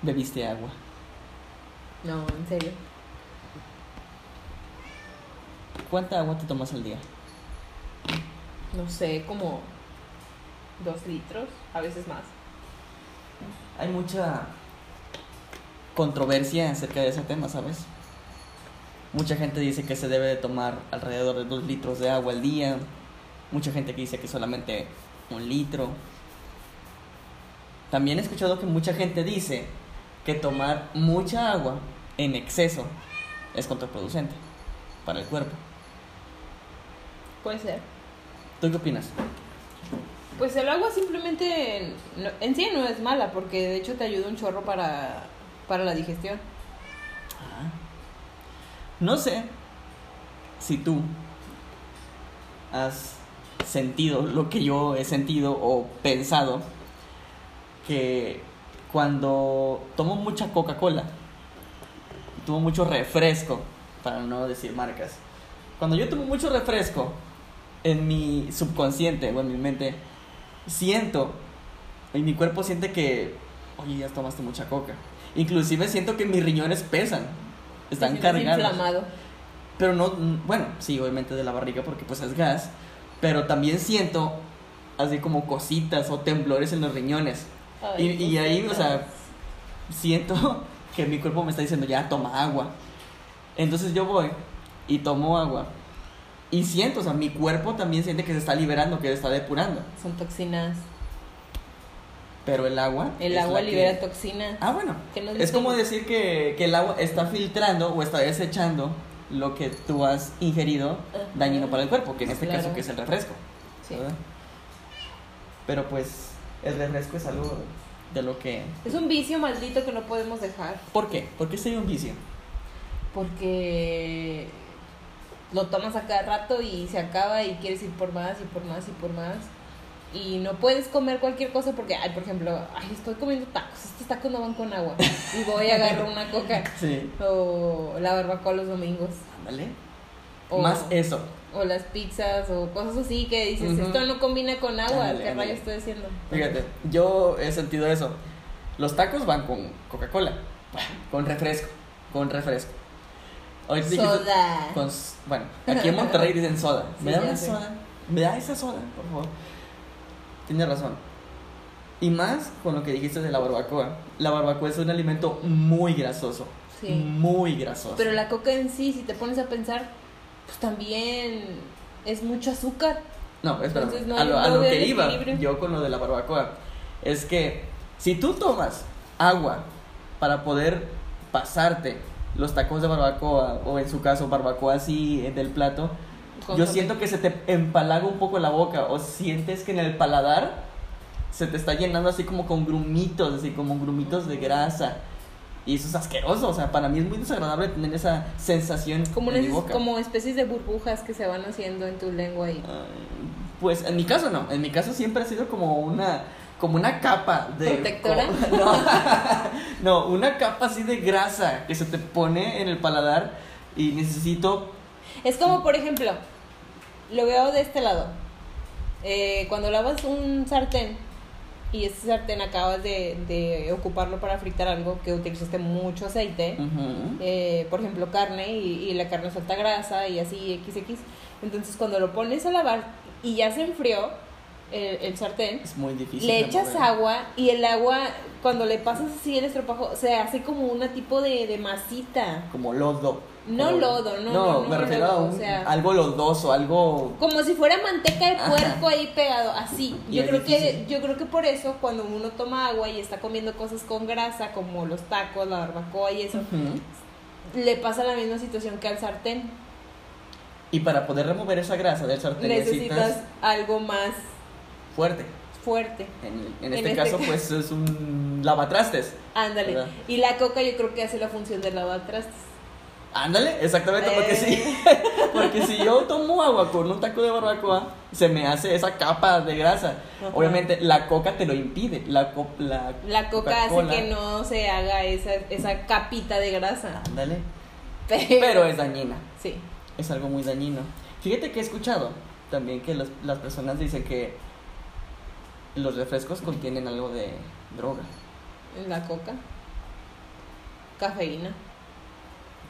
¿Bebiste agua? No, en serio. ¿Cuánta agua te tomas al día? No sé, como dos litros, a veces más. Hay mucha controversia acerca de ese tema, ¿sabes? Mucha gente dice que se debe de tomar alrededor de dos litros de agua al día. Mucha gente que dice que solamente un litro. También he escuchado que mucha gente dice que tomar mucha agua en exceso es contraproducente para el cuerpo. Puede ser. ¿Tú qué opinas? Pues el agua simplemente no- en sí no es mala porque de hecho te ayuda un chorro para, para la digestión. Ah. No sé si tú has sentido lo que yo he sentido o pensado que cuando tomo mucha Coca-Cola, tomo mucho refresco, para no decir marcas, cuando yo tomo mucho refresco, en mi subconsciente o en mi mente, siento, y mi cuerpo siente que, oye, ya tomaste mucha coca. Inclusive siento que mis riñones pesan, están cargados. inflamado. Pero no, bueno, sí, obviamente de la barriga porque pues es gas, pero también siento así como cositas o temblores en los riñones. Y, Ay, y ahí, o sea, siento que mi cuerpo me está diciendo, ya, toma agua. Entonces yo voy y tomo agua. Y siento, o sea, mi cuerpo también siente que se está liberando, que se está depurando. Son toxinas. Pero el agua... El agua la que- libera toxinas. Ah, bueno. Es como decir que, que el agua está filtrando o está desechando lo que tú has ingerido dañino para el cuerpo, que en este Claro. caso que es el refresco. Sí. Pero pues el refresco es algo de lo que... Es un vicio maldito que no podemos dejar. ¿Por qué? ¿Por qué sería un vicio? Porque lo tomas a cada rato y se acaba y quieres ir por más y por más y por más. Y no puedes comer cualquier cosa porque, ay, por ejemplo, ay, estoy comiendo tacos. Estos tacos no van con agua. Y voy a agarrar una coca. Sí. O la barbacoa los domingos. Ándale. O, Más eso. o las pizzas o cosas así que dices, esto no combina con agua. Ándale, ¿Qué ándale. rayos estoy haciendo? Fíjate, yo he sentido eso. Los tacos van con Coca-Cola, con refresco, con refresco. Dijiste- Soda. con bueno, aquí en Monterrey dicen soda. ¿Me da una sé. soda? ¿Me da esa soda, por favor? Tienes razón. Y más con lo que dijiste de la barbacoa. La barbacoa es un alimento muy grasoso. Sí. Muy grasoso. Pero la coca en sí, si te pones a pensar, pues también es mucho azúcar. No, espera. No a lo, a no lo que iba equilibrio. yo con lo de la barbacoa es que si tú tomas agua para poder pasarte los tacos de barbacoa o en su caso barbacoa así eh, del plato, yo siento que se te empalaga un poco la boca o sientes que en el paladar se te está llenando así como con grumitos, así como grumitos de grasa. Y eso es asqueroso, o sea, para mí es muy desagradable tener esa sensación Como, en mi boca. como especies de burbujas que se van haciendo en tu lengua Ay, Pues en mi caso no, en mi caso siempre ha sido como una como una capa de ¿Protectora? co- no, no, una capa así de grasa que se te pone en el paladar y necesito Es como, por ejemplo, lo veo de este lado. Eh, cuando lavas un sartén y ese sartén acabas de, de ocuparlo para fritar algo que utilizaste mucho aceite, Ujú. eh, por ejemplo carne y, y la carne suelta grasa y así XX. Entonces cuando lo pones a lavar y ya se enfrió el, el sartén, es muy difícil. le echas mover. agua y el agua cuando le pasas así el estropajo se hace como una tipo de, de masita. como lodo. No Como- lodo, no, no, no me refiero lodo, a o sea- algo lodoso, algo Como si fuera manteca de puerco ahí pegado, así. Y Yo creo que yo creo que por eso cuando uno toma agua y está comiendo cosas con grasa como los tacos, la barbacoa y eso, le pasa la misma situación que al sartén. y para poder remover esa grasa del sartén Necesitas necesitas algo más fuerte. fuerte. En, en este este caso ca- pues es un lavatrastes. Ándale. ¿Verdad? Y la coca yo creo que hace la función de lavatrastes. Ándale, exactamente, porque Eh. sí. Porque si yo tomo agua con un taco de barbacoa, se me hace esa capa de grasa. Ajá. Obviamente la coca te lo impide. La, co- la, La coca hace que no se haga esa, esa capita de grasa. Ándale. Pero, Pero es dañina. sí. Es algo muy dañino. Fíjate que he escuchado también que los- las personas dicen que los refrescos contienen algo de droga. La coca. Cafeína.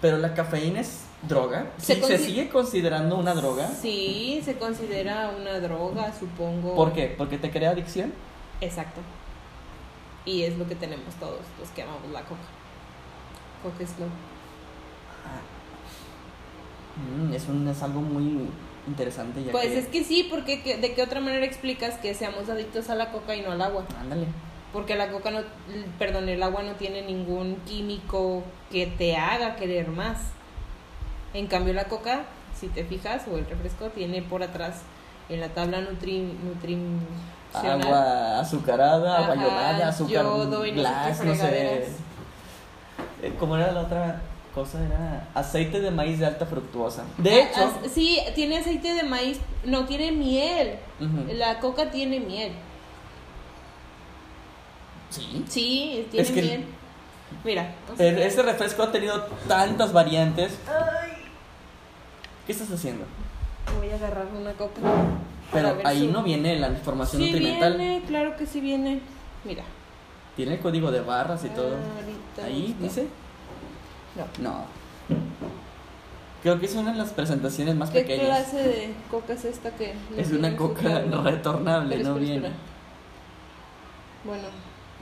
Pero la cafeína es droga. Se ¿Sí? ¿Se, sigue considerando una droga? Sí, se considera una droga, supongo. ¿Por qué? ¿Porque te crea adicción? Exacto. Y es lo que tenemos todos los que amamos la coca. Coca es lo. Mm, es, un, es algo muy interesante. Ya Pues que... es que sí, porque ¿qué- ¿de qué otra manera explicas que seamos adictos a la coca y no al agua? Ándale. Porque la coca no, perdón, el agua no tiene ningún químico que te haga querer más. En cambio la coca, si te fijas, o el refresco tiene por atrás en la tabla nutri, nutricional. Agua azucarada, agua Ajá, yodada, azúcar glass, no sé. fregaderas. Eh, ¿Cómo era la otra cosa? Era aceite de maíz de alta fructuosa. De Ah, hecho, sí, tiene aceite de maíz, no tiene miel. La coca tiene miel. Sí. Sí, tiene Es que- miel. Mira, E- sea, Este refresco ha tenido tantas variantes. ¿Qué estás haciendo? voy a agarrar una coca. para Pero ahí no viene la información Sí nutrimental. viene, claro que sí viene. Mira. Tiene el código de barras y todo. Ahí busco. dice. No. No. Creo que es una de las presentaciones más ¿Qué pequeñas. clase de coca es esta que no Es una coca retornable, no espera, viene. espera. Bueno,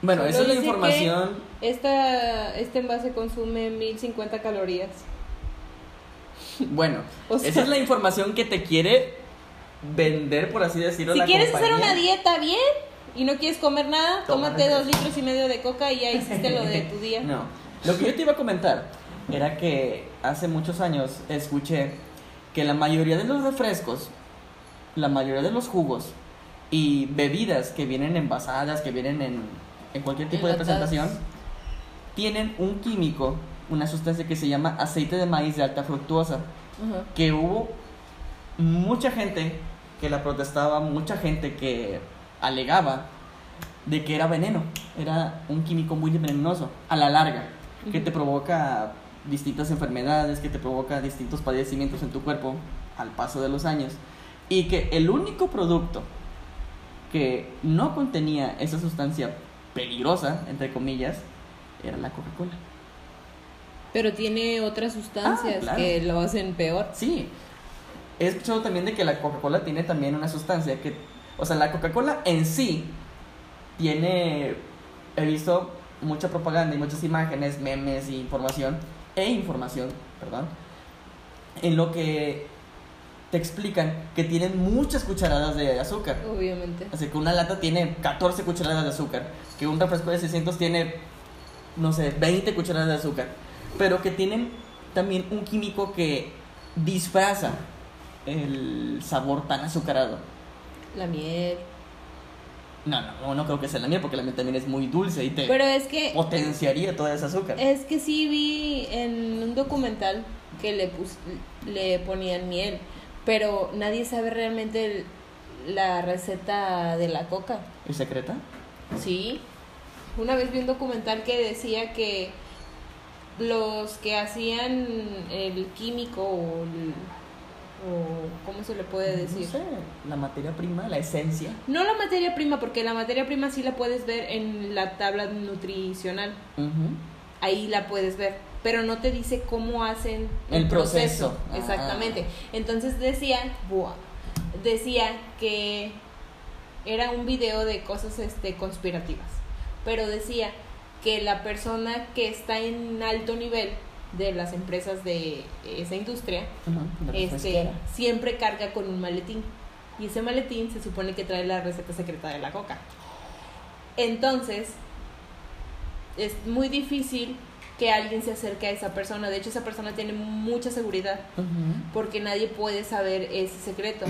Bueno, esa es la información. esta, este envase consume 1050 calorías. Bueno, O sea- esa es la información que te quiere vender, por así decirlo. Si la quieres hacer una dieta bien y no quieres comer nada, tómate dos litros y medio de coca y ya hiciste lo de tu día. No. Lo que yo te iba a comentar era que hace muchos años escuché que la mayoría de los refrescos, la mayoría de los jugos y bebidas que vienen envasadas, que vienen en, en cualquier tipo de presentación, tienen un químico, una sustancia que se llama aceite de maíz de alta fructuosa. Ajá. que hubo mucha gente que la protestaba, mucha gente que alegaba de que era veneno, era un químico muy venenoso a la larga, que te provoca distintas enfermedades, que te provoca distintos padecimientos en tu cuerpo al paso de los años, y que el único producto que no contenía esa sustancia peligrosa, entre comillas, era la Coca-Cola. Pero tiene otras sustancias Ah, claro. que lo hacen peor. Sí. He escuchado también de que la Coca-Cola tiene también una sustancia que, o sea, la Coca-Cola en sí tiene, he visto mucha propaganda y muchas imágenes, memes y información, e información, perdón, en lo que te explican que tienen muchas cucharadas de azúcar. Obviamente. Así que una lata tiene 14 cucharadas de azúcar, que un refresco de 600 tiene, no sé, 20 cucharadas de azúcar, pero que tienen también un químico que disfraza el sabor tan azucarado. La miel. No, no, no creo que sea la miel, porque la miel también es muy dulce y te Pero es que potenciaría toda esa azúcar. Es que sí vi en un documental que le pus- le ponían miel, pero nadie sabe realmente el- la receta de la coca. ¿Es secreta? Sí. Una vez vi un documental que decía que los que hacían el químico o, el- o ¿cómo se le puede decir? No sé, la materia prima, la esencia. No la materia prima, porque la materia prima sí la puedes ver en la tabla nutricional. Ahí la puedes ver, pero no te dice cómo hacen El proceso. Ah. Exactamente. Entonces decía, buah, decía que era un video de cosas este conspirativas, pero decía que la persona que está en alto nivel de las empresas de esa industria este, siempre carga con un maletín. Y ese maletín se supone que trae la receta secreta de la coca. Entonces, es muy difícil que alguien se acerque a esa persona. De hecho, esa persona tiene mucha seguridad porque nadie puede saber ese secreto.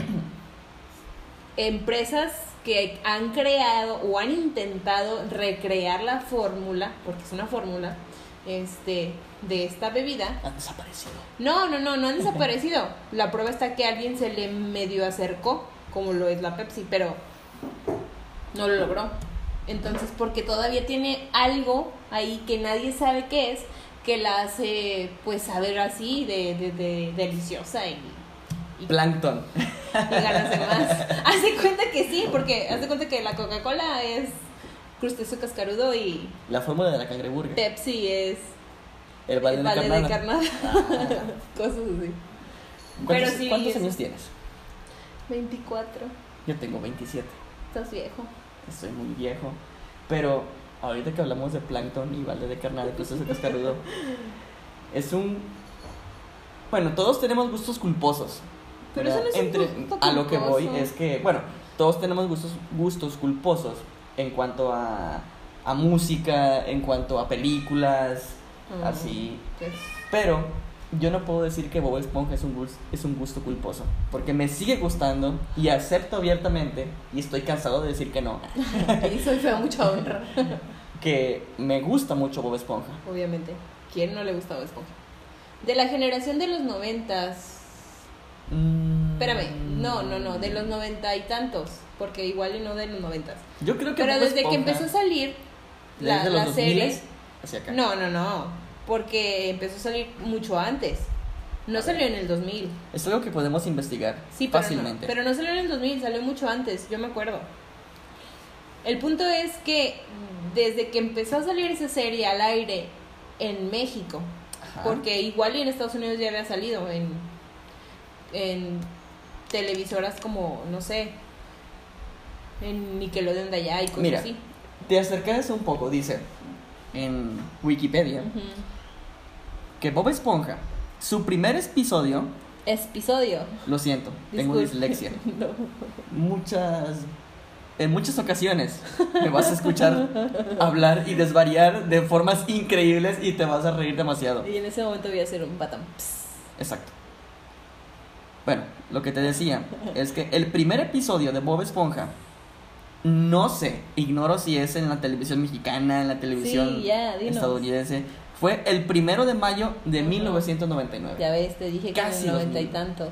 Empresas que han creado o han intentado recrear la fórmula, porque es una fórmula, este, de esta bebida, Han desaparecido. no, no, no, no han desaparecido. La prueba está que alguien se le medio acercó, como lo es la Pepsi, pero no lo logró. Entonces, porque todavía tiene algo ahí que nadie sabe qué es, que la hace pues saber así de, de, de deliciosa y, y- Plankton. y ganase más. Haz de cuenta que sí, porque haz de cuenta que la Coca-Cola es crustáceo cascarudo y La fórmula de la cangreburger. Pepsi es El balde el de balde de carnada. carnada. Cosas así. ¿Cuántos, Pero sí, cuántos es- años tienes? 24. Yo tengo 27. Estás viejo. Estoy muy viejo. Pero ahorita que hablamos de plancton y balde de carnada y proceso cascarudo, es un. Bueno, todos tenemos gustos culposos. Pero ¿verdad? eso no es un gusto A lo que voy es que, bueno, todos tenemos gustos, gustos culposos en cuanto a, a música, en cuanto a películas, Mm, así. pues, Pero yo no puedo decir que Bob Esponja es un, gus- es un gusto culposo, porque me sigue gustando y acepto abiertamente, y estoy cansado de decir que no, y soy fea mucha honra. que me gusta mucho Bob Esponja. Obviamente. ¿Quién no le gustaba Esponja? De la generación de los noventas. Mm, Espérame, no, no, no, de los noventa y tantos. Porque igual y no de los noventas. Yo creo que Pero Bob desde que Esponja, empezó a salir la, desde la los serie. 2000s hacia acá. No, no, no. Porque empezó a salir mucho antes. No salió en el 2000. Es algo que podemos investigar Sí, pero fácilmente. No, pero no salió en el 2000, salió mucho antes, yo me acuerdo. El punto es que desde que empezó a salir esa serie al aire en México, Ajá. porque igual y en Estados Unidos ya había salido en, en televisoras como, no sé, en Nickelodeon de allá y cosas Mira, así. te acercas un poco, dice en Wikipedia Ujú. Que Bob Esponja, su primer episodio, Episodio. lo siento, tengo Disculpe. dislexia. No. muchas en muchas ocasiones me vas a escuchar hablar y desvariar de formas increíbles y te vas a reír demasiado. Y en ese momento voy a hacer un. Pss. Exacto. Bueno, lo que te decía es que el primer episodio de Bob Esponja no sé, ignoro si es en la televisión mexicana, en la televisión Sí, estadounidense, fue el primero de mayo de Ujú. 1999. Ya ves, te dije que Casi en el noventa y 2000. tantos.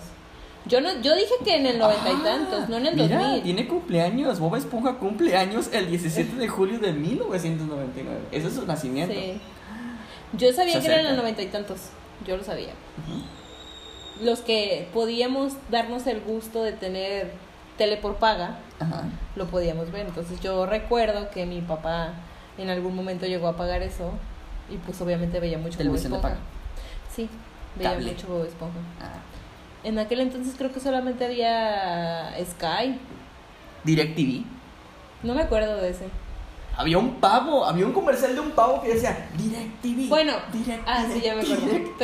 Yo no, yo dije que en el noventa y Ah, tantos, no en el mira, 2000. tiene cumpleaños. Bob Esponja cumpleaños el 17 de julio de 1999. Ese es su nacimiento. Sí. Yo sabía que era en el noventa y tantos. Yo lo sabía. Los que podíamos darnos el gusto de tener tele por paga, Ajá. lo podíamos ver. Entonces yo recuerdo que mi papá en algún momento llegó a pagar eso y pues obviamente veía mucho Bob Televisión de Esponja. Sí, veía Cable. mucho Bob Esponja. Ah. En aquel entonces creo que solamente había Sky. DirecTV. No me acuerdo de ese. Había un pavo, había un comercial de un pavo que decía DirecTV. Bueno, DirecTV, ah, sí, ya me acuerdo. DirecTV".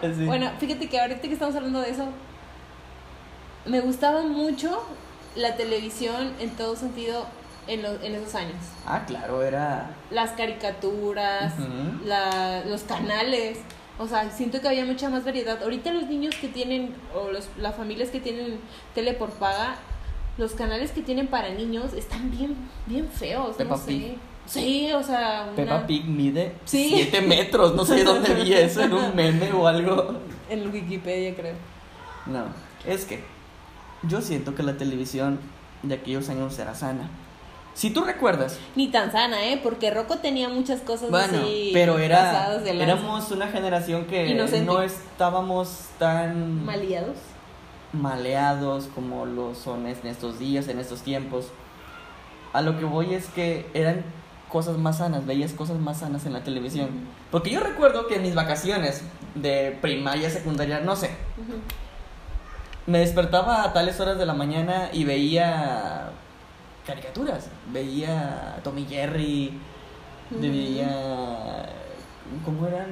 Pero, Sí. bueno, fíjate que ahorita que estamos hablando de eso, me gustaba mucho la televisión en todo sentido en, lo- en esos años. Ah, claro, era. Las caricaturas, la- los canales. O sea, siento que había mucha más variedad. Ahorita los niños que tienen, o los, las familias que tienen tele por paga, los canales que tienen para niños están bien, bien feos. Peppa no sé. Pig. Sí, o sea, una- Peppa Pig mide Sí. 7 metros. No sé dónde vi eso, en un meme o algo. en Wikipedia creo. No, es que yo siento que la televisión de aquellos años era sana. Si tú recuerdas, Ni tan sana, ¿eh? Porque Rocco tenía muchas cosas bueno, así. pero era de éramos una generación que Inocente. no estábamos tan Maleados. maleados como lo son en estos días, en estos tiempos. A lo que voy es que eran cosas más sanas, veías cosas más sanas en la televisión. Porque yo recuerdo que en mis vacaciones de primaria, secundaria, no sé, me despertaba a tales horas de la mañana y veía caricaturas. Veía Tommy Jerry, Ujú. veía... ¿Cómo eran?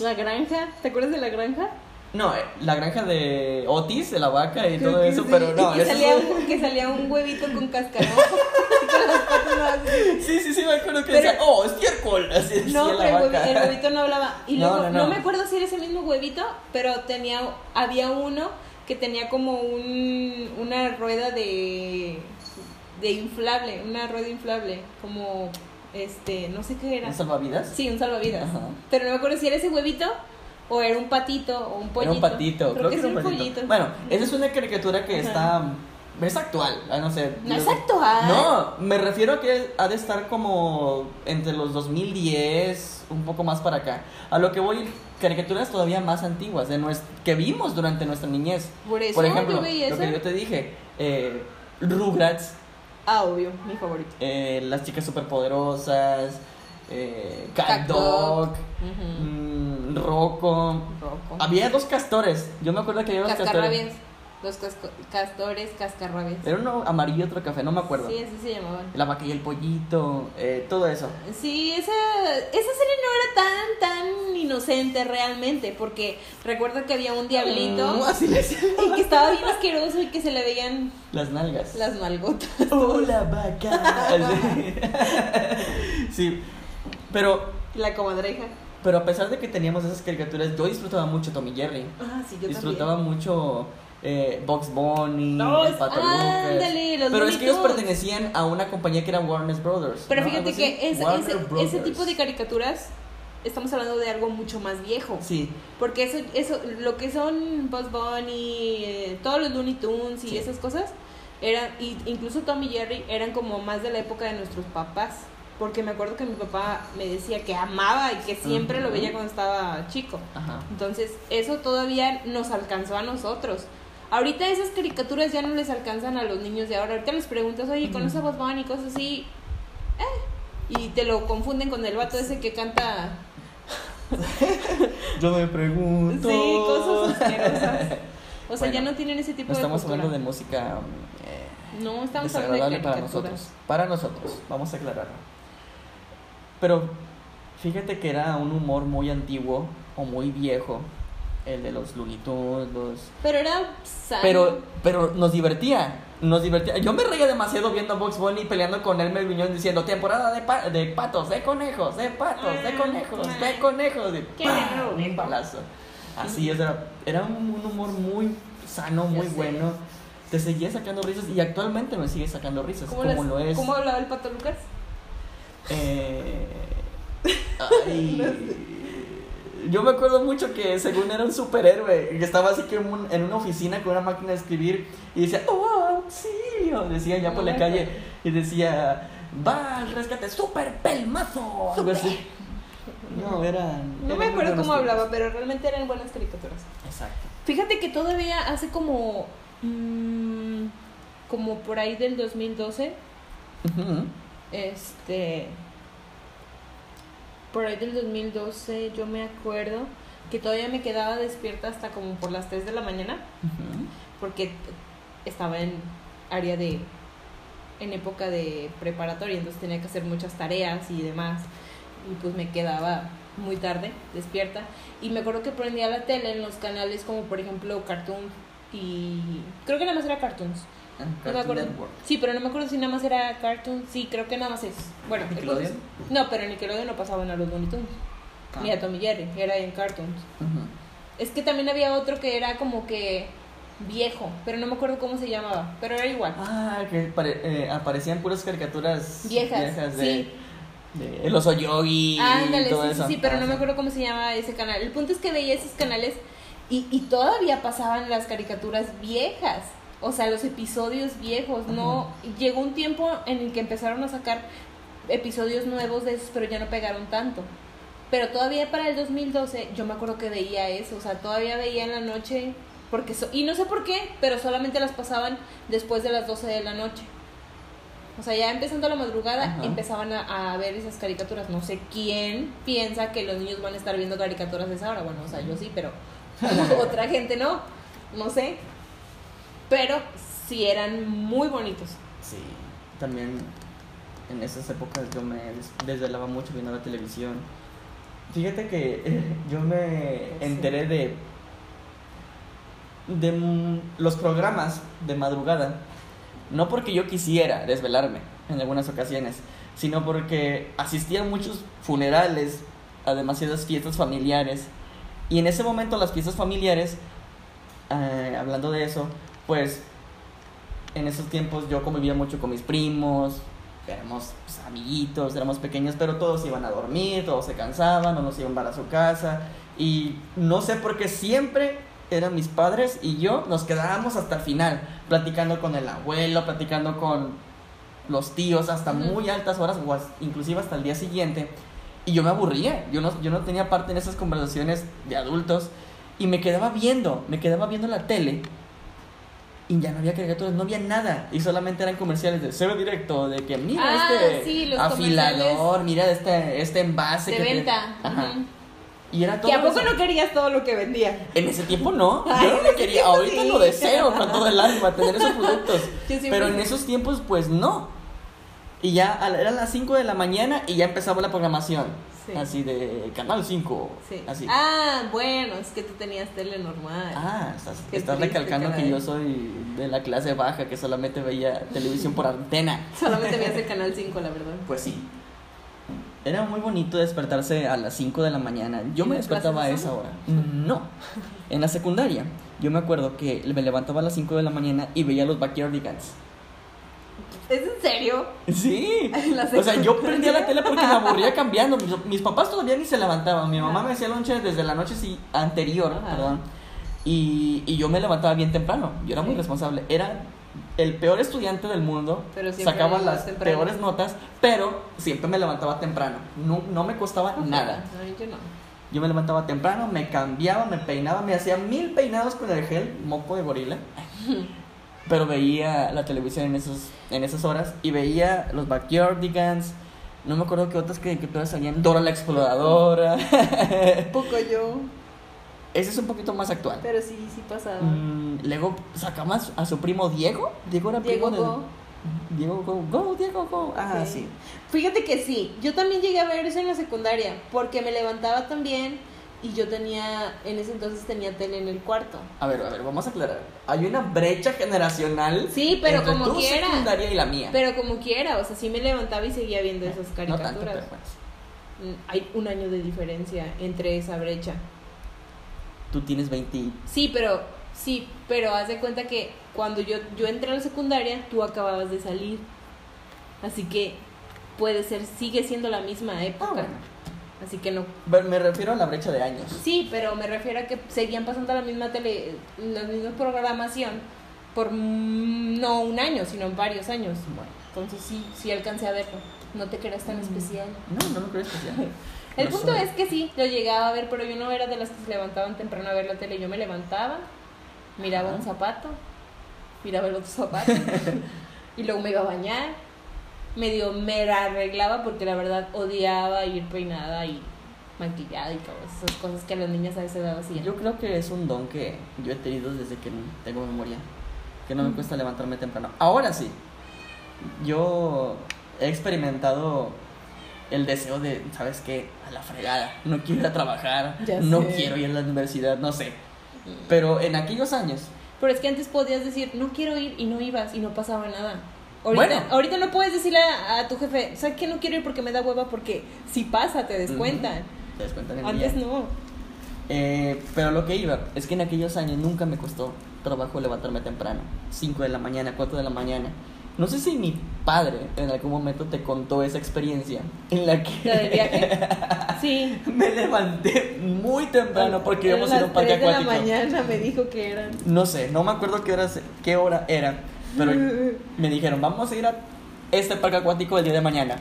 La granja, ¿te acuerdas de la granja? No, eh, la granja de Otis, de la vaca y Creo todo eso, sí. pero no. Que, eso salía un, que salía un huevito con cascarón. Sí, sí, sí, me acuerdo que Pero- decía, oh, estiércol, así No, la pero el, vaca. el huevito no hablaba. Y No, luego, no, no, no. me acuerdo si era ese mismo huevito, pero tenía, había uno que tenía como un, una rueda de, de inflable, una rueda inflable, como, este, no sé qué era. ¿Un salvavidas? Sí, un salvavidas. Ajá. Pero no me acuerdo si era ese huevito o era un patito o un pollito. Era un patito, creo, que, era un es patito. Bueno, esa es una caricatura que Ajá. está... Es actual, ah, no sé. No es actual. No, me refiero a que ha de estar como entre los 2010, un poco más para acá. A lo que voy, caricaturas todavía más antiguas de nues- que vimos durante nuestra niñez. Por eso Por ejemplo, lo que yo te dije, eh, Rugrats, Ah, obvio, mi favorito. eh, las chicas superpoderosas, eh, Cat Dog, Dog. Ujú. mm, Rocco. Rocco. Había dos castores. Yo me acuerdo que había dos castores. Los castores, cascarrabias. Era uno amarillo y otro café, no me acuerdo. Sí, así se llamaban. La vaca y el pollito, eh, todo eso. Sí, esa, esa serie no era tan, tan inocente realmente, porque recuerdo que había un diablito Mm, así y que estaba bien asqueroso y que se le veían Las nalgas. las nalgotas. ¡Hola, vaca! sí, pero, La comadreja. pero a pesar de que teníamos esas caricaturas, yo disfrutaba mucho Tommy Jerry. Ah, sí, yo disfrutaba mucho eh, Box Bunny, No, el Pato ándale, Lucas. los Pero es que ellos pertenecían a una compañía que era Warner Brothers. Pero ¿no? fíjate que ese, ese, tipo de caricaturas, estamos hablando de algo mucho más viejo. Sí, Porque eso, eso, lo que son Bugs Bunny, eh, todos los Looney Tunes y Sí. esas cosas, eran, y incluso Tom y Jerry eran como más de la época de nuestros papás. Porque me acuerdo que mi papá me decía que amaba y que siempre lo veía cuando estaba chico. ajá. Entonces, eso todavía nos alcanzó a nosotros. Ahorita esas caricaturas ya no les alcanzan a los niños de ahora. Ahorita les preguntas, oye, ¿conoces a Bugs Bunny? Cosas así. Eh. Y te lo confunden con el vato ese que canta Yo me pregunto. Sí, cosas asquerosas. O sea, ya no tienen ese tipo No de estamos cultura. hablando de música eh, No, estamos hablando de desagradable para nosotros. Para nosotros, vamos a aclararlo. Pero fíjate que era un humor muy antiguo o muy viejo, el de los Looney Tunes, los... Pero era. Pero, pero nos divertía, nos divertía. Yo me reía demasiado viendo a Box Bunny peleando con Elmer Viñón diciendo temporada de, pa- de patos, de conejos, de patos, de conejos, de conejos. De Qué un balazo. Así, o sea, era un, un humor muy sano, muy bueno. Te seguía sacando risas y actualmente me sigue sacando risas, ¿Cómo, como las- lo es. ¿Cómo hablaba el pato Lucas? Eh, ay, yo me acuerdo mucho que según era un superhéroe, que estaba así que en, un- en una oficina con una máquina de escribir y decía, ¡Oh, auxilio! Decía ya por la calle y decía, ¡Va al rescate, super pelmazo! Algo así. No, eran. No eran me acuerdo cómo hablaba, pero realmente eran buenas caricaturas. Exacto. Fíjate que todavía hace como. mm, como por ahí del 2012. Ujú. Este. Por ahí del 2012, yo me acuerdo que todavía me quedaba despierta hasta como por las 3 de la mañana. Porque estaba en área de en época de preparatoria entonces tenía que hacer muchas tareas y demás y pues me quedaba muy tarde despierta y me acuerdo que prendía la tele en los canales como por ejemplo Cartoon y creo que nada más era Cartoons no me acuerdo Network. sí pero no me acuerdo si nada más era Cartoon sí creo que nada más es bueno el punto es- ¿Nickelodeon? no pero Nickelodeon no pasaban a los Looney Tunes ni Ah. a Tommy Jerry era en Cartoons es que también había otro que era como que viejo, pero no me acuerdo cómo se llamaba, pero era igual. Ah, que pare- eh, aparecían puras caricaturas Viejas, de, sí. de El oso yogi Ándale, sí, sí, eso. sí, pero Ah, no me acuerdo cómo se llama ese canal. El punto es que veía esos canales y, y todavía pasaban las caricaturas viejas. O sea, los episodios viejos, ¿no? Llegó un tiempo en el que empezaron a sacar episodios nuevos de esos, pero ya no pegaron tanto. Pero todavía para el 2012 yo me acuerdo que veía eso, o sea, todavía veía en la noche, porque so- y no sé por qué, pero solamente las pasaban después de las 12 de la noche. O sea, ya empezando la madrugada Ajá. empezaban a, a ver esas caricaturas. No sé quién piensa que los niños van a estar viendo caricaturas a esa hora. Bueno, o sea, yo sí, pero otra gente no. No sé. Pero sí eran muy bonitos. Sí, también en esas épocas yo me des- desvelaba mucho viendo la televisión. Fíjate que yo me Sí. enteré de de los programas de madrugada, no porque yo quisiera desvelarme en algunas ocasiones, sino porque asistía a muchos funerales, a demasiadas fiestas familiares, y en ese momento las fiestas familiares, eh, hablando de eso, pues en esos tiempos yo convivía mucho con mis primos, éramos pues, amiguitos, éramos pequeños, pero todos iban a dormir, todos se cansaban, o nos iban para su casa, y no sé por qué siempre eran mis padres y yo nos quedábamos hasta el final, platicando con el abuelo, platicando con los tíos hasta muy altas horas, o inclusive hasta el día siguiente. Y yo me aburría, yo no, yo no tenía parte en esas conversaciones de adultos y me quedaba viendo, me quedaba viendo la tele y ya no había caricaturas, no había nada y solamente eran comerciales de cero directo, de que mira Ah, este sí, afilador, mira este, este envase De que te- venta. Ujú. Y era todo Que a poco eso. no querías todo lo que vendía. En ese tiempo no, Ay, yo no lo quería, tiempo ahorita sí. lo deseo con todo el alma, tener esos productos. Pero en esos tiempos, pues no. Y ya eran las 5 de la mañana y ya empezaba la programación. Sí. Así de Canal 5. Sí. Así. Ah, bueno, es que tú tenías tele normal. Ah, estás, estás recalcando que yo soy de la clase baja, que solamente veía televisión por antena. Solamente veías el canal 5, la verdad. Pues sí. Era muy bonito despertarse a las 5 de la mañana. Yo me ¿Tienes despertaba a esa hora. No. En la secundaria, yo me acuerdo que me levantaba a las 5 de la mañana y veía los Backyardigans. ¿Es en serio? Sí. O sea, yo prendía la tele porque me aburría cambiando. Mis, mis papás todavía ni se levantaban. Mi mamá me hacía lonche desde la noche sí, anterior, Ajá. perdón. Y, y yo me levantaba bien temprano. Yo era muy responsable. Era el peor estudiante del mundo. Pero sacaba las temprano. peores notas, pero siempre me levantaba temprano. No, no me costaba nada. Yo no. Yo me levantaba temprano, me cambiaba, me peinaba, me hacía mil peinados con el gel, moco de gorila. Pero veía la televisión en, esos, en esas horas y veía los Backyardigans. No me acuerdo qué otras caricaturas salían. Dora la Exploradora. Poco yo, Ese es un poquito más actual. pero sí, sí pasaba. Mm, luego sacamos a su primo Diego. Diego era Diego primo de. Go. Diego Go. Go, Diego Go. Ah, sí. Fíjate que sí, yo también llegué a ver eso en la secundaria, porque me levantaba también y yo tenía, en ese entonces tenía tele en el cuarto. A ver, a ver, vamos a aclarar. Hay una brecha generacional. Sí, pero entre como tu quiera. secundaria y la mía. Pero como quiera, o sea, sí me levantaba y seguía viendo esas no caricaturas. tanto, pero pues. Hay un año de diferencia entre esa brecha. Tú tienes 20. Sí, pero sí, pero haz de cuenta que cuando yo, yo entré a la secundaria, tú acababas de salir. Así que puede ser, sigue siendo la misma época. Ah, bueno. Así que no. Me refiero a la brecha de años. Sí, pero me refiero a que seguían pasando la misma tele, la misma programación por mm, no un año, sino varios años. Bueno. Entonces sí, sí alcancé a verlo. No te creas tan especial. No, no lo creo especial. El No punto soy. es que sí, lo llegaba a ver, pero yo no era de las que se levantaban temprano a ver la tele. Yo me levantaba, miraba un zapato, miraba el otro zapato, y luego me iba a bañar. Medio me arreglaba porque la verdad odiaba ir peinada y maquillada y todas esas cosas que a las niñas a edad hacían. Yo creo que es un don que yo he tenido desde que tengo memoria. Que no me cuesta levantarme temprano. Ahora sí. Yo he experimentado el deseo de, ¿sabes qué? A la fregada. No quiero ir a trabajar. Ya no sé. quiero ir a la universidad, no sé. Pero en aquellos años, Pero es que antes podías decir, no quiero ir y no ibas y no pasaba nada. Ahorita, Bueno. ahorita no puedes decirle a, a tu jefe, ¿sabes qué? No quiero ir porque me da hueva porque si pasa te descuentan. te descuentan el Antes día. no. Eh, pero lo que iba es que en aquellos años nunca me costó trabajo levantarme temprano. 5 de la mañana, 4 de la mañana. No sé si mi padre en algún momento te contó esa experiencia en la que ¿La del viaje? Sí. me levanté muy temprano porque íbamos a ir a un parque 3 de la acuático. mañana me dijo que eran. No sé, no me acuerdo qué hora, se- qué hora era, pero me dijeron, vamos a ir a este parque acuático el día de mañana.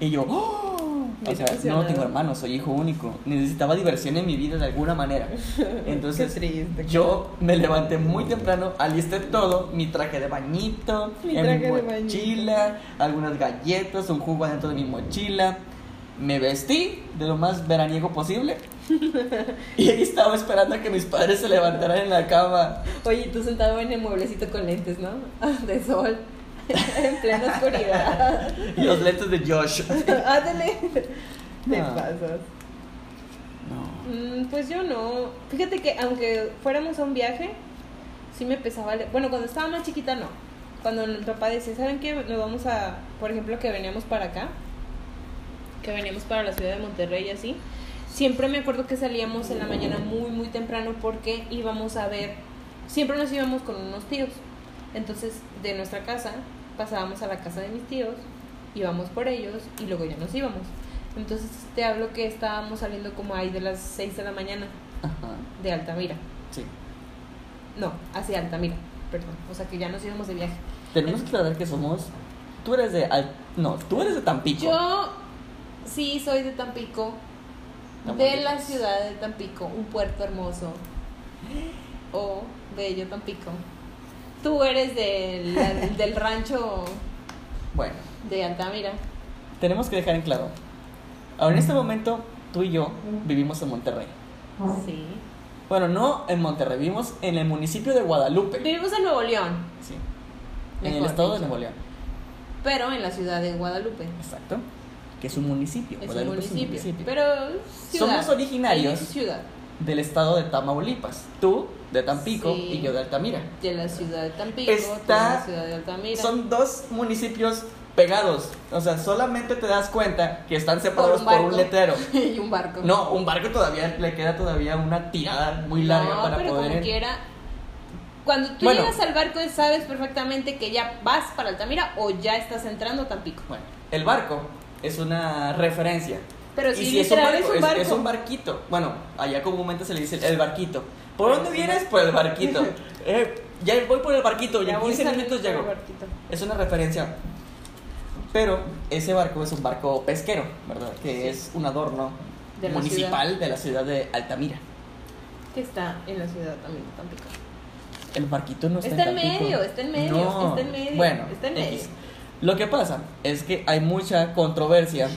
Y yo, ¡oh! O sea, no tengo hermanos, soy hijo único. Necesitaba diversión en mi vida de alguna manera. Entonces, triste. yo me levanté muy temprano, alisté todo, mi traje de bañito, Mi en traje mi de mochila, algunas galletas, un jugo adentro de mi mochila. Me vestí de lo más veraniego posible y ahí estaba esperando a que mis padres se levantaran en la cama. Oye, tú sentado en el mueblecito con lentes, ¿no? De sol. en plena oscuridad. Y los lentes de Josh. Ándale. Te No. pasas. No. Mm, pues yo no. Fíjate que aunque fuéramos a un viaje, sí me pesaba. Bueno, cuando estaba más chiquita no. Cuando mi papá decía, ¿saben qué? Nos vamos a, por ejemplo, que veníamos para acá, que veníamos para la ciudad de Monterrey y así. Siempre me acuerdo que salíamos en la mañana muy, muy temprano porque íbamos a ver, siempre nos íbamos con unos tíos. Entonces, de nuestra casa pasábamos a la casa de mis tíos, íbamos por ellos y luego ya nos íbamos. Entonces, te hablo que estábamos saliendo como ahí de las 6 de la mañana Ajá. de Altamira. Sí. No, hacia Altamira, perdón. O sea que ya nos íbamos de viaje. Tenemos que aclarar que somos. Tú eres de. Al- No, tú eres de Tampico. Yo Sí, soy de Tampico. De la ciudad de Tampico, un puerto hermoso. Oh, bello Tampico. Tú eres del, del rancho Bueno, de Altamira. tenemos que dejar en claro. Ahora, en este momento, tú y yo vivimos en Monterrey. Sí. Bueno, no en Monterrey, vivimos en el municipio de Guadalupe. Vivimos en Nuevo León, Sí. En el estado de. Nuevo León. pero en la ciudad de Guadalupe. Exacto. Que es un municipio. Es un Guadalupe es un municipio. Pero ciudad. Somos originarios. Ciudad. Del estado de Tamaulipas. Tú de Tampico Sí. y yo de Altamira. De la ciudad de Tampico, Está- de la ciudad de Altamira. Son dos municipios pegados. O sea, solamente te das cuenta que están separados por un, barco. letrero. y un barco. No, un barco todavía le queda todavía una tirada muy larga no, para pero poder. como quiera. Cuando tú Bueno. llegas al barco, sabes perfectamente que ya vas para Altamira o ya estás entrando a Tampico. Bueno, el barco es una referencia. Pero y sí, si es un barco, es un barco. es un barquito. Bueno, allá comúnmente se le dice el barquito. ¿Por dónde vienes? Por el barquito. Eh, ya voy por el barquito y Ya en voy 15 saliendo minutos llego. Es una referencia. Pero ese barco es un barco pesquero, ¿verdad? Que Sí. es un adorno De municipal de la ciudad de Altamira. Que está en la ciudad también de Tampico. El barquito no está, Está en Tampico. medio, está en medio, No. está en medio, Bueno, está en medio. Lo que pasa es que hay mucha controversia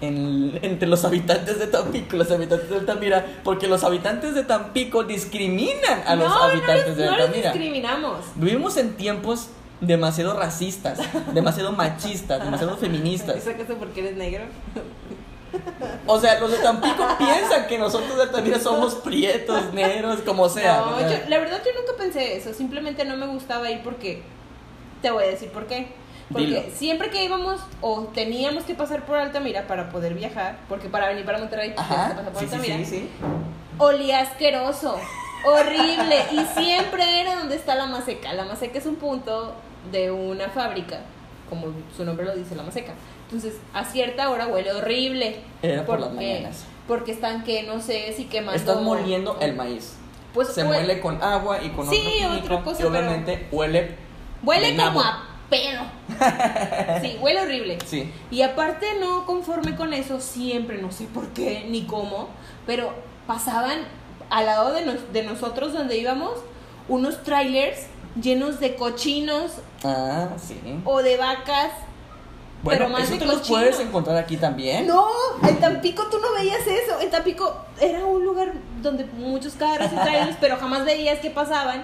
en- entre los habitantes de Tampico los habitantes de Altamira, porque los habitantes de Tampico discriminan a los no, habitantes no les, de no les Altamira. discriminamos. Vivimos en tiempos demasiado racistas, demasiado machistas, demasiado feministas. ¿Eso que porque eres negro? O sea, los de Tampico piensan que nosotros de Altamira somos prietos, negros, como sea. no, la verdad yo nunca pensé eso, simplemente no me gustaba ir porque te voy a decir por qué. Porque Dilo. siempre que íbamos o teníamos que pasar por Altamira para poder viajar, porque para venir para Monterrey tienes que Ajá, pasar por sí, Altamira, sí, sí. olía asqueroso, horrible y siempre era donde está la maseca. La maseca es un punto de una fábrica, como su nombre lo dice, la maseca. Entonces, a cierta hora huele horrible. Era por las mañanas. Porque están que no sé si quemando Están moliendo el maíz. Pues se hue- muele con agua y con Sí, otro químico, otra cosa, y obviamente huele Huele como a pedo. Sí, huele horrible. Sí. Y aparte no conforme con eso, siempre, no sé por qué ni cómo, pero pasaban al lado de, nos- de nosotros donde íbamos unos trailers llenos de cochinos Ah, sí. o de vacas. Bueno, pero más eso te los puedes encontrar aquí también. No, en Tampico tú no veías eso. En Tampico era un lugar donde muchos carros y trailers, pero jamás veías que pasaban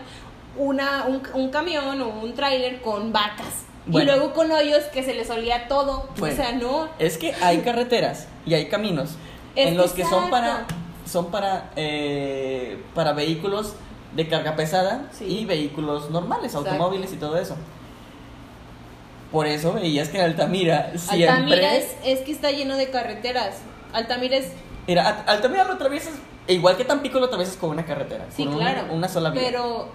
una, un, un camión o un trailer con vacas. Bueno. Y luego con hoyos que se les olía todo. Bueno. O sea, no. Es que hay carreteras y hay caminos Es en los que son para son para eh, para vehículos de carga pesada Sí. y vehículos normales, Exacto. automóviles y todo eso. Por eso veías que en Altamira siempre Altamira es, es que está lleno de carreteras. Altamira es. Mira, Al- Altamira lo atraviesas e igual que Tampico lo atraviesas con una carretera, Sí, con una- claro. una, sola vía. Pero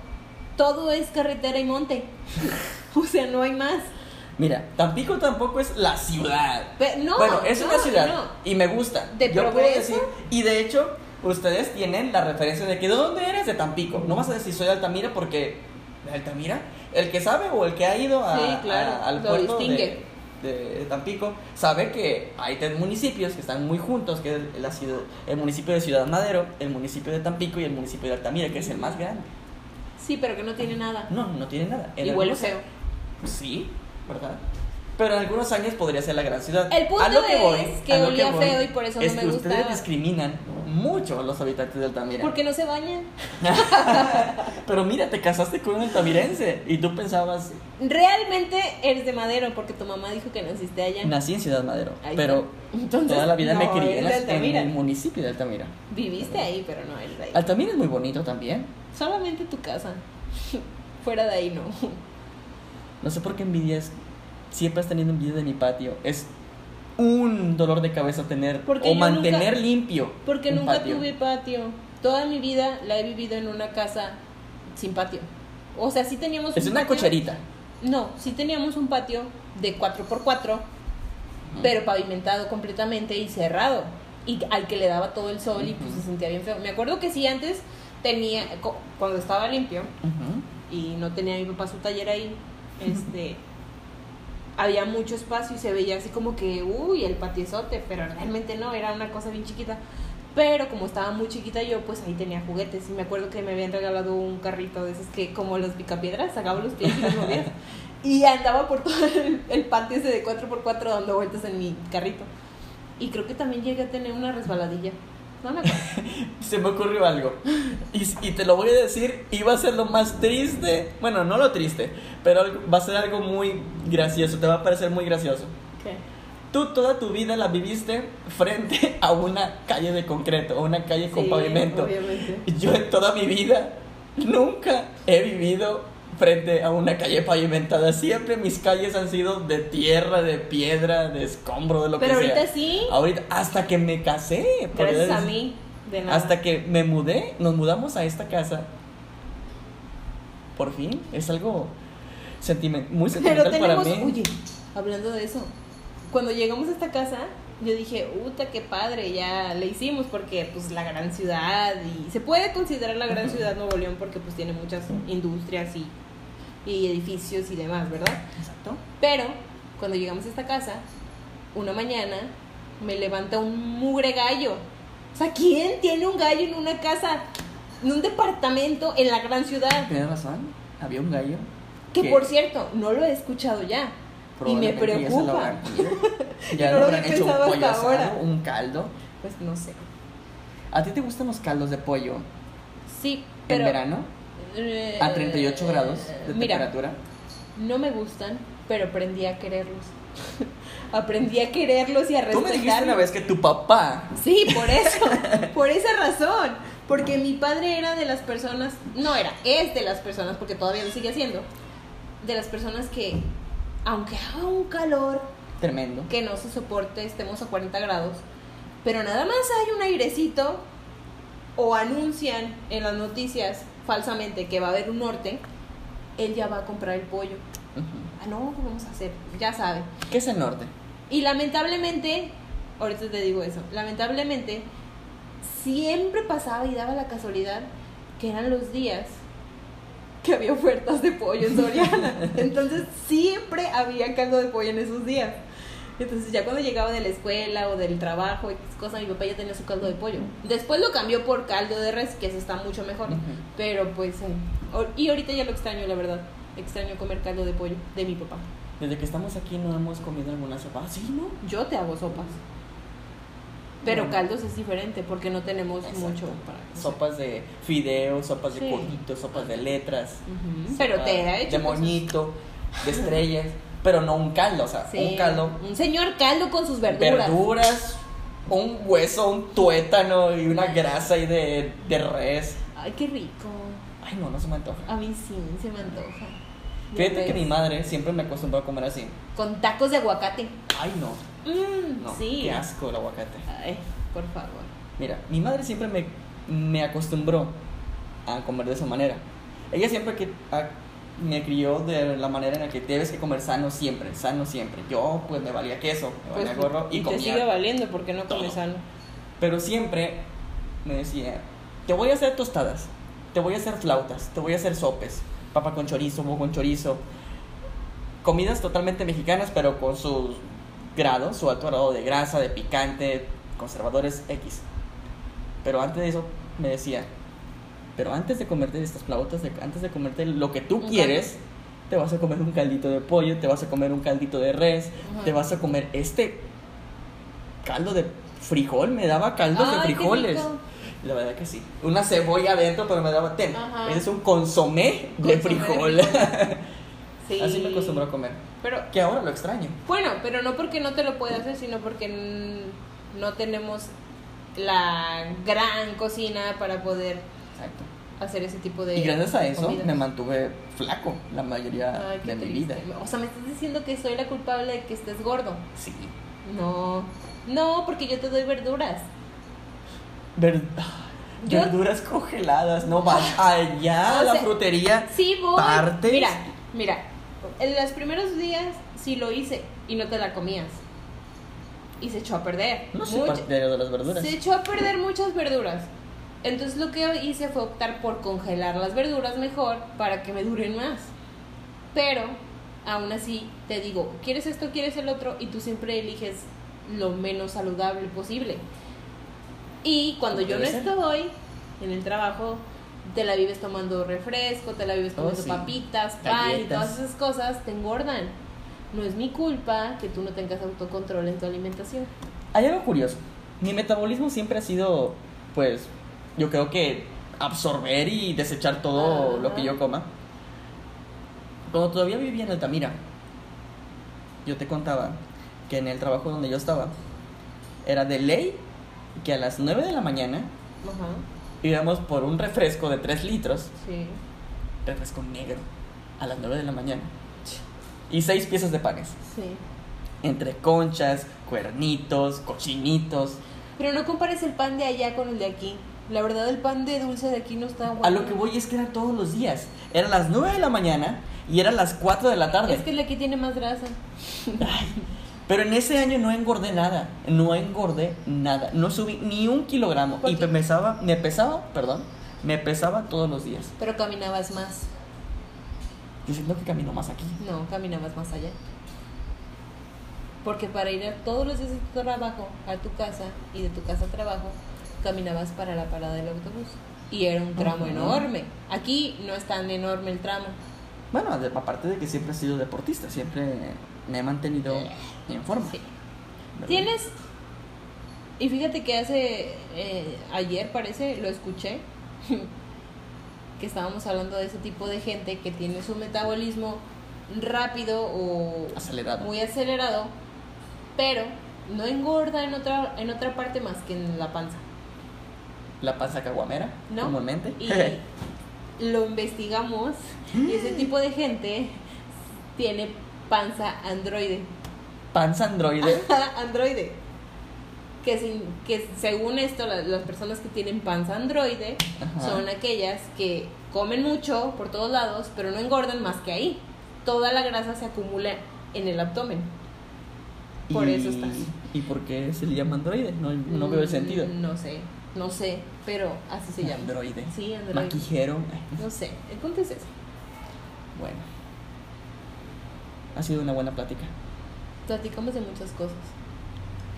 todo es carretera y monte. o sea, no hay más. Mira, Tampico tampoco es la ciudad. Pe- no, bueno, es no, una ciudad no. y me gusta. ¿De Yo puedo decir, y de hecho, ustedes tienen la referencia de que ¿de dónde eres? De Tampico. No vas a decir soy de Altamira porque ¿de Altamira? El que sabe o el que ha ido a, Sí, claro, a- al puerto de, distingue. de Tampico sabe que hay tres municipios que están muy juntos, que es el, la ciudad, el municipio de Ciudad Madero, el municipio de Tampico y el municipio de Altamira, que es el más grande. Sí, pero que no tiene nada. No, no tiene nada. En y huele feo. Sí, ¿verdad? Pero en algunos años podría ser la gran ciudad. El punto a lo que voy, es que olía voy feo y por eso no me que ustedes discriminan mucho a los habitantes de Altamira. Porque no se bañan. Pero mira, te casaste con un altamirense y tú pensabas, Realmente eres de Madero porque tu mamá dijo que naciste allá. nací en Ciudad Madero, Ahí pero. Entonces, toda la vida me crié en, el municipio de Altamira. Viviste ahí, pero no eres de ahí. Altamira es muy bonito también. Solamente tu casa. Fuera de ahí no. No sé por qué envidias, siempre has tenido envidia de mi patio. Es un dolor de cabeza tener Porque o mantener nunca- limpio. Porque un nunca patio. tuve patio. Toda mi vida la he vivido en una casa sin patio. O sea, sí teníamos Es un una patio. cocherita. No, sí teníamos un patio de 4x4, pero pavimentado completamente y cerrado. Y al que le daba todo el sol y pues se sentía bien feo. Me acuerdo que sí antes tenía, cuando estaba limpio y no tenía mi papá su taller ahí, este, había mucho espacio y se veía así como que, uy, el patiezote, pero realmente no, era una cosa bien chiquita. Pero como estaba muy chiquita yo, pues ahí tenía juguetes. Y me acuerdo que me habían regalado un carrito de esos que, como los picapiedras, sacaba los pies y los movías. Y andaba por todo el, el patio ese de 4x4 dando vueltas en mi carrito. Y creo que también llegué a tener una resbaladilla. No me acuerdo. Se me ocurrió algo. Y, y te lo voy a decir, y va a ser lo más triste. Bueno, no lo triste, pero va a ser algo muy gracioso. Te va a parecer muy gracioso. ¿Qué? Tú toda tu vida la viviste frente a una calle de concreto, o una calle con Sí, pavimento. obviamente. Yo en toda mi vida nunca he vivido frente a una calle pavimentada. Siempre mis calles han sido de tierra, de piedra, de escombro, de lo Pero que sea. ahorita sí, Ahorita, hasta que me casé. gracias a mí, de nada. Hasta que me mudé, nos mudamos a esta casa. Por fin, es algo muy Pero sentimental para mí. oye, hablando de eso, cuando llegamos a esta casa, yo dije, uta, qué padre, ya le hicimos porque pues la gran ciudad y se puede considerar la gran ciudad Nuevo León porque pues tiene muchas industrias y, y edificios y demás, ¿verdad? Exacto. Pero cuando llegamos a esta casa, una mañana me levanta un mugre gallo. O sea, ¿quién tiene un gallo en una casa, en un departamento en la gran ciudad? Tienes razón, había un gallo. Que por cierto, no lo he escuchado ya. Y me ya preocupa. Ya No lo habrán había hecho un pollo hasta asado, ahora. un caldo. Pues no sé. ¿A ti te gustan los caldos de pollo Sí, pero. en verano? Eh, A 38 grados de mira, temperatura. No me gustan, pero aprendí a quererlos. aprendí a quererlos y a Tú respetarlos. me dijiste una vez que tu papá Sí, por eso, por esa razón. Porque mi padre era de las personas, no era, es de las personas, porque todavía lo sigue haciendo, de las personas que, aunque haga un calor tremendo. que no se soporte, estemos a 40 grados, pero nada más hay un airecito o anuncian en las noticias falsamente que va a haber un norte, él ya va a comprar el pollo. Ah, no, ¿qué vamos a hacer? Ya sabe. ¿Qué es el norte? Y lamentablemente, ahorita te digo eso, lamentablemente siempre pasaba y daba la casualidad que eran los días que había ofertas de pollo en Soriana. Entonces siempre había caldo de pollo en esos días. Entonces ya cuando llegaba de la escuela o del trabajo, X cosa, mi papá ya tenía su caldo de pollo. Después lo cambió por caldo de res, que eso está mucho mejor. Ujú. Pero pues, eh, y ahorita ya lo extraño, la verdad. Extraño comer caldo de pollo de mi papá. Desde que estamos aquí no hemos comido alguna sopa. Ah, Sí, ¿no? Yo te hago sopas. Pero Bueno. caldos es diferente porque no tenemos Exacto. mucho para. Sopas de fideos, sopas de Sí. cojitos, sopas de letras. Ujú, Pero sopa te ha hecho De cosas. moñito, de estrellas. Pero no un caldo, o sea, Sí, un caldo. Un señor caldo con sus verduras. Verduras, un hueso, un tuétano y una grasa ahí de, de res. Ay, qué rico. Ay, no, no se me antoja. A mí sí, se me antoja. Fíjate que mi madre siempre me acostumbró a comer así. Con tacos de aguacate. Ay, no. Mm, No, sí. qué asco el aguacate. Ay, por favor. Mira, mi madre siempre me, me acostumbró a comer de esa manera. Ella siempre que a- me crió de la manera en la que debes que comer sano siempre, sano siempre. Yo pues me valía queso, me valía Pues, gorro y, y te sigue valiendo porque no comes sano. Pero siempre me decía, te voy a hacer tostadas, te voy a hacer flautas, te voy a hacer sopes, papa con chorizo, huevo con chorizo. Comidas totalmente mexicanas, pero con sus grados, su alto grado de grasa, de picante, conservadores X. Pero antes de eso me decía, pero antes de comerte estas flautas, de- antes de comerte lo que tú quieres, te vas a comer un caldito de pollo, te vas a comer un caldito de res, Ajá. te vas a comer este caldo de frijol, me daba caldos de Ay, qué frijoles. La verdad que sí. Una cebolla adentro, pero me daba ten. Ese es un consomé de de frijol. Sí. Así me acostumbró a comer. Pero, Que ahora lo extraño. bueno, pero no porque no te lo pueda hacer, sino porque no tenemos la gran cocina para poder Exacto. Hacer ese tipo de Y gracias a eso comidas. me mantuve flaco la mayoría Ay, de mi triste. vida. O sea, me estás diciendo que soy la culpable de que estés gordo. Sí. No, no, porque yo te doy verduras. Ver- Yo- Verduras congeladas, no vas allá a la sea, frutería. Sí, voy. Partes. Mira, mira, en los primeros días sí lo hice y no te la comías. Y se echó a perder. No soy Mucho- partidario de las verduras. Se echó a perder muchas verduras. Entonces lo que hice fue optar por congelar las verduras mejor para que me duren más. Pero aún así te digo, ¿quieres esto, quieres el otro? Y tú siempre eliges lo menos saludable posible. Y cuando yo no estoy en el trabajo, te la vives tomando refresco, te la vives Oh, comiendo sí. papitas, pan y todas esas cosas, te engordan. No es mi culpa que tú no tengas autocontrol en tu alimentación. Hay algo curioso. Mi metabolismo siempre ha sido, pues, yo creo que absorber y desechar todo Ajá. lo que yo coma. Cuando todavía vivía en Altamira, yo te contaba que en el trabajo donde yo estaba, era de ley que a las 9 de la mañana Ajá, íbamos por un refresco de 3 litros, sí. refresco negro, a las 9 de la mañana. Y 6 piezas de panes. Sí. Entre conchas, cuernitos, cochinitos. Pero no compares el pan de allá con el de aquí. La verdad, el pan de dulce de aquí no está bueno. A lo que voy es que era todos los días. Eran las 9 de la mañana y eran las 4 de la tarde. Es que el de aquí tiene más grasa. Pero en ese año no engordé nada. No engordé nada. No subí ni un kilogramo. ¿Por Y me pesaba, me pesaba, perdón, me pesaba todos los días. Pero caminabas más. Yo siento que camino más aquí. No, caminabas más allá. Porque para ir a todos los días de tu trabajo a tu casa y de tu casa a trabajo, caminabas para la parada del autobús. Y era un tramo enorme. Aquí no es tan enorme el tramo. Bueno, aparte de que siempre he sido deportista, siempre me he mantenido en forma. Tienes. Y fíjate que hace. eh, ayer parece, lo escuché. que estábamos hablando de ese tipo de gente que tiene su metabolismo rápido o Acelerado. muy acelerado, pero no engorda en otra, en otra parte más que en la panza. La panza caguamera, ¿No? comúnmente. Y lo investigamos y ese tipo de gente tiene panza androide. panza androide. androide. Que, sin, que según esto, la- las personas que tienen panza androide Ajá. son aquellas que comen mucho por todos lados, pero no engordan más que ahí. Toda la grasa se acumula en el abdomen. Por Y- eso estás. ¿Y por qué se le llama androide? No, no veo el sentido. Mm, No sé, no sé, pero así se llama. Androide. Sí, androide. Maquijero. No sé, el punto es ese. Bueno. Ha sido una buena plática. Platicamos de muchas cosas.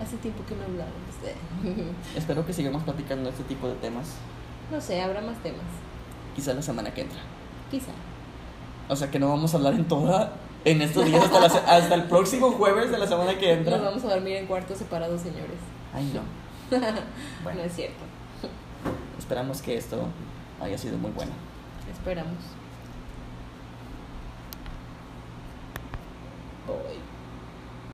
Hace tiempo que no hablábamos de... Espero que sigamos platicando este tipo de temas. no sé, habrá más temas. Quizá la semana que entra. Quizá. O sea que no vamos a hablar en toda. En estos días hasta, la hasta el próximo jueves de la semana que entra. Nos vamos a dormir en cuartos separados, señores. Ay, no. Bueno. No es cierto. Esperamos que esto haya sido muy bueno. Esperamos.